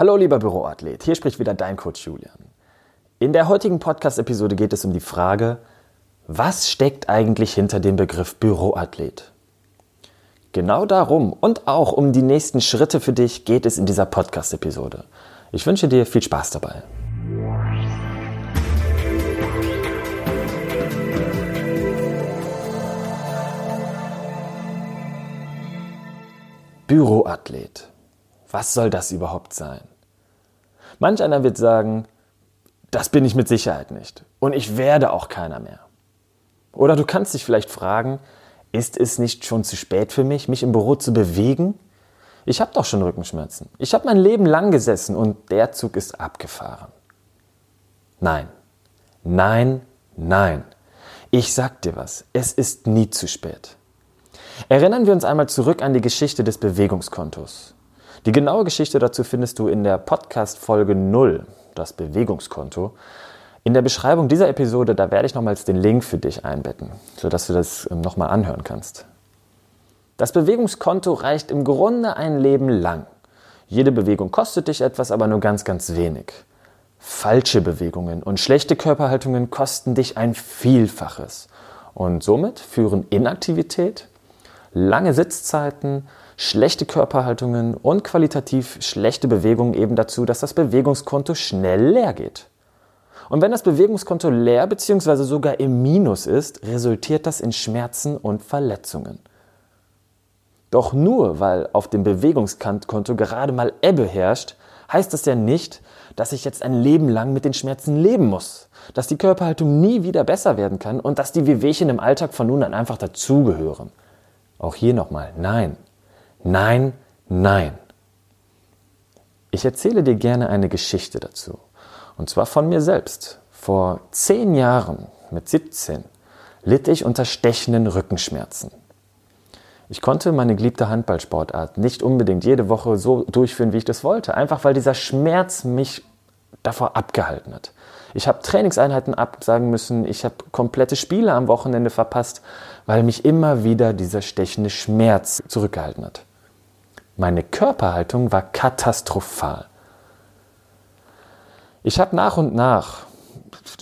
Hallo lieber Büroathlet, hier spricht wieder dein Coach Julian. In der heutigen Podcast-Episode geht es um die Frage, was steckt eigentlich hinter dem Begriff Büroathlet? Genau darum und auch um die nächsten Schritte für dich geht es in dieser Podcast-Episode. Ich wünsche dir viel Spaß dabei. Büroathlet. Was soll das überhaupt sein? Manch einer wird sagen, das bin ich mit Sicherheit nicht und ich werde auch keiner mehr. Oder du kannst dich vielleicht fragen, ist es nicht schon zu spät für mich, mich im Büro zu bewegen? Ich habe doch schon Rückenschmerzen. Ich habe mein Leben lang gesessen und der Zug ist abgefahren. Nein, nein, nein. Ich sag dir was, es ist nie zu spät. Erinnern wir uns einmal zurück an die Geschichte des Bewegungskontos. Die genaue Geschichte dazu findest du in der Podcast-Folge 0, das Bewegungskonto. In der Beschreibung dieser Episode, da werde ich nochmals den Link für dich einbetten, sodass du das ähm, nochmal anhören kannst. Das Bewegungskonto reicht im Grunde ein Leben lang. Jede Bewegung kostet dich etwas, aber nur ganz, ganz wenig. Falsche Bewegungen und schlechte Körperhaltungen kosten dich ein Vielfaches. Und somit führen Inaktivität, lange Sitzzeiten, schlechte Körperhaltungen und qualitativ schlechte Bewegungen eben dazu, dass das Bewegungskonto schnell leer geht. Und wenn das Bewegungskonto leer bzw. sogar im Minus ist, resultiert das in Schmerzen und Verletzungen. Doch nur weil auf dem Bewegungskonto gerade mal Ebbe herrscht, heißt das ja nicht, dass ich jetzt ein Leben lang mit den Schmerzen leben muss, dass die Körperhaltung nie wieder besser werden kann und dass die Wehwehchen im Alltag von nun an einfach dazugehören. Auch hier nochmal, nein, nein, nein. Ich erzähle dir gerne eine Geschichte dazu. Und zwar von mir selbst. Vor zehn Jahren, mit 17, litt ich unter stechenden Rückenschmerzen. Ich konnte meine geliebte Handballsportart nicht unbedingt jede Woche so durchführen, wie ich das wollte, einfach weil dieser Schmerz mich davor abgehalten hat. Ich habe Trainingseinheiten absagen müssen, ich habe komplette Spiele am Wochenende verpasst, weil mich immer wieder dieser stechende Schmerz zurückgehalten hat. Meine Körperhaltung war katastrophal. Ich habe nach und nach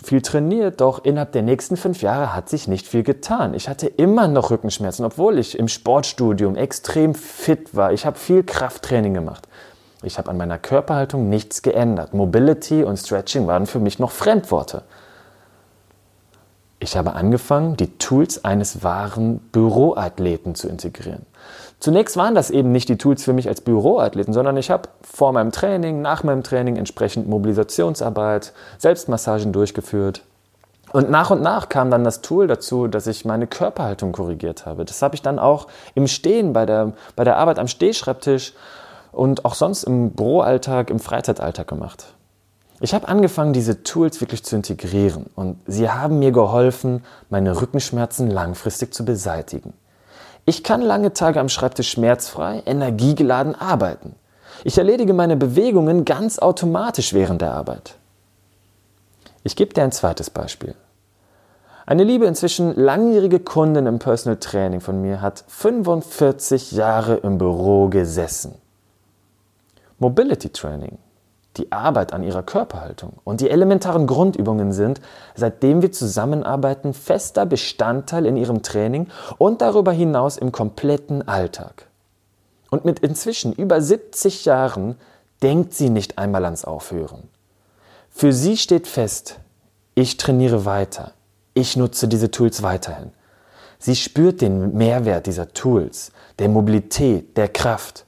viel trainiert, doch innerhalb der nächsten fünf Jahre hat sich nicht viel getan. Ich hatte immer noch Rückenschmerzen, obwohl ich im Sportstudium extrem fit war. Ich habe viel Krafttraining gemacht. Ich habe an meiner Körperhaltung nichts geändert. Mobility und Stretching waren für mich noch Fremdworte. Ich habe angefangen, die Tools eines wahren Büroathleten zu integrieren. Zunächst waren das eben nicht die Tools für mich als Büroathleten, sondern ich habe vor meinem Training, nach meinem Training entsprechend Mobilisationsarbeit, Selbstmassagen durchgeführt. Und nach und nach kam dann das Tool dazu, dass ich meine Körperhaltung korrigiert habe. Das habe ich dann auch im Stehen, bei der, bei der Arbeit am Stehschreibtisch und auch sonst im Büroalltag, im Freizeitalltag gemacht. Ich habe angefangen, diese Tools wirklich zu integrieren und sie haben mir geholfen, meine Rückenschmerzen langfristig zu beseitigen. Ich kann lange Tage am Schreibtisch schmerzfrei, energiegeladen arbeiten. Ich erledige meine Bewegungen ganz automatisch während der Arbeit. Ich gebe dir ein zweites Beispiel. Eine liebe, inzwischen langjährige Kundin im Personal Training von mir hat 45 Jahre im Büro gesessen. Mobility Training, die Arbeit an ihrer Körperhaltung und die elementaren Grundübungen sind, seitdem wir zusammenarbeiten, fester Bestandteil in ihrem Training und darüber hinaus im kompletten Alltag. Und mit inzwischen über 70 Jahren denkt sie nicht einmal ans Aufhören. Für sie steht fest, ich trainiere weiter, ich nutze diese Tools weiterhin. Sie spürt den Mehrwert dieser Tools, der Mobilität, der Kraft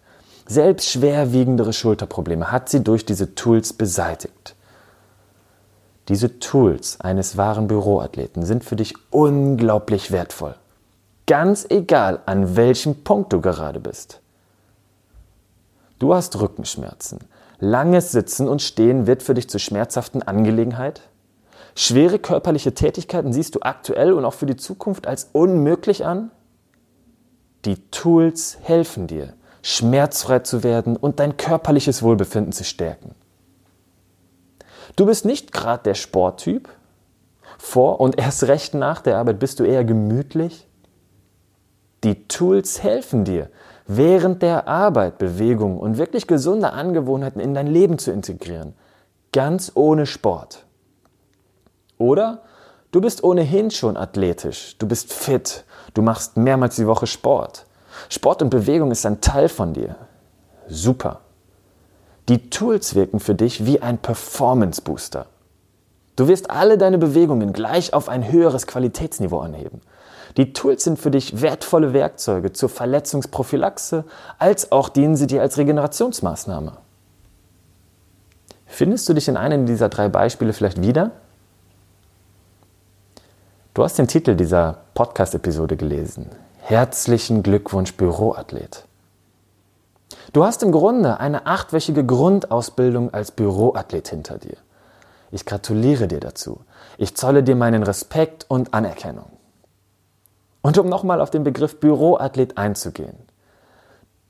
selbst schwerwiegendere Schulterprobleme hat sie durch diese Tools beseitigt. Diese Tools eines wahren Büroathleten sind für dich unglaublich wertvoll. Ganz egal, an welchem Punkt du gerade bist. Du hast Rückenschmerzen. Langes Sitzen und Stehen wird für dich zur schmerzhaften Angelegenheit. Schwere körperliche Tätigkeiten siehst du aktuell und auch für die Zukunft als unmöglich an. Die Tools helfen dir, schmerzfrei zu werden und dein körperliches Wohlbefinden zu stärken. Du bist nicht gerade der Sporttyp. Vor und erst recht nach der Arbeit bist du eher gemütlich. Die Tools helfen dir, während der Arbeit Bewegung und wirklich gesunde Angewohnheiten in dein Leben zu integrieren. Ganz ohne Sport. Oder du bist ohnehin schon athletisch, du bist fit, du machst mehrmals die Woche Sport. Sport und Bewegung ist ein Teil von dir. Super. Die Tools wirken für dich wie ein Performance Booster. Du wirst alle deine Bewegungen gleich auf ein höheres Qualitätsniveau anheben. Die Tools sind für dich wertvolle Werkzeuge zur Verletzungsprophylaxe, als auch dienen sie dir als Regenerationsmaßnahme. Findest du dich in einem dieser drei Beispiele vielleicht wieder? Du hast den Titel dieser Podcast-Episode gelesen. Herzlichen Glückwunsch, Büroathlet. Du hast im Grunde eine achtwöchige Grundausbildung als Büroathlet hinter dir. Ich gratuliere dir dazu. Ich zolle dir meinen Respekt und Anerkennung. Und um nochmal auf den Begriff Büroathlet einzugehen.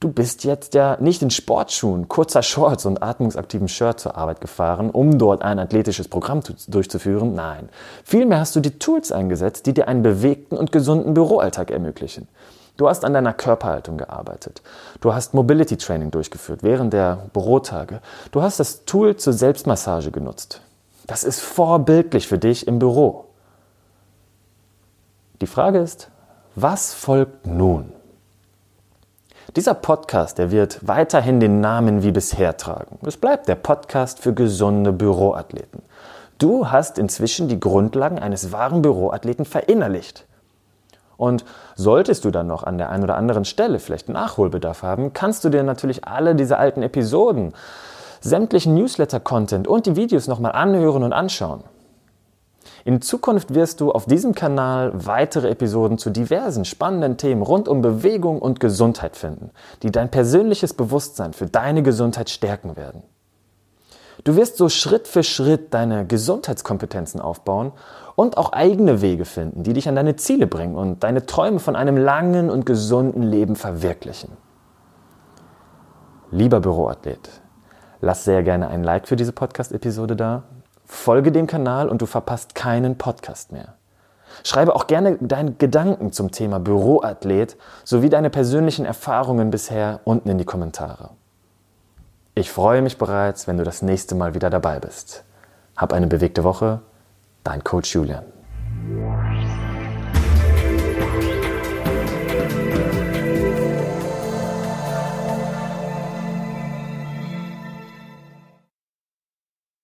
Du bist jetzt ja nicht in Sportschuhen, kurzer Shorts und atmungsaktivem Shirt zur Arbeit gefahren, um dort ein athletisches Programm durchzuführen. Nein. Vielmehr hast du die Tools eingesetzt, die dir einen bewegten und gesunden Büroalltag ermöglichen. Du hast an deiner Körperhaltung gearbeitet. Du hast Mobility Training durchgeführt während der Bürotage. Du hast das Tool zur Selbstmassage genutzt. Das ist vorbildlich für dich im Büro. Die Frage ist, was folgt nun? Dieser Podcast, der wird weiterhin den Namen wie bisher tragen. Es bleibt der Podcast für gesunde Büroathleten. Du hast inzwischen die Grundlagen eines wahren Büroathleten verinnerlicht. Und solltest du dann noch an der einen oder anderen Stelle vielleicht Nachholbedarf haben, kannst du dir natürlich alle diese alten Episoden sämtlichen Newsletter-Content und die Videos nochmal anhören und anschauen. In Zukunft wirst du auf diesem Kanal weitere Episoden zu diversen spannenden Themen rund um Bewegung und Gesundheit finden, die dein persönliches Bewusstsein für deine Gesundheit stärken werden. Du wirst so Schritt für Schritt deine Gesundheitskompetenzen aufbauen und auch eigene Wege finden, die dich an deine Ziele bringen und deine Träume von einem langen und gesunden Leben verwirklichen. Lieber Büroathlet, Lass sehr gerne ein Like für diese Podcast-Episode da. Folge dem Kanal und du verpasst keinen Podcast mehr. Schreibe auch gerne deine Gedanken zum Thema Büroathlet sowie deine persönlichen Erfahrungen bisher unten in die Kommentare. Ich freue mich bereits, wenn du das nächste Mal wieder dabei bist. Hab eine bewegte Woche, dein Coach Julian.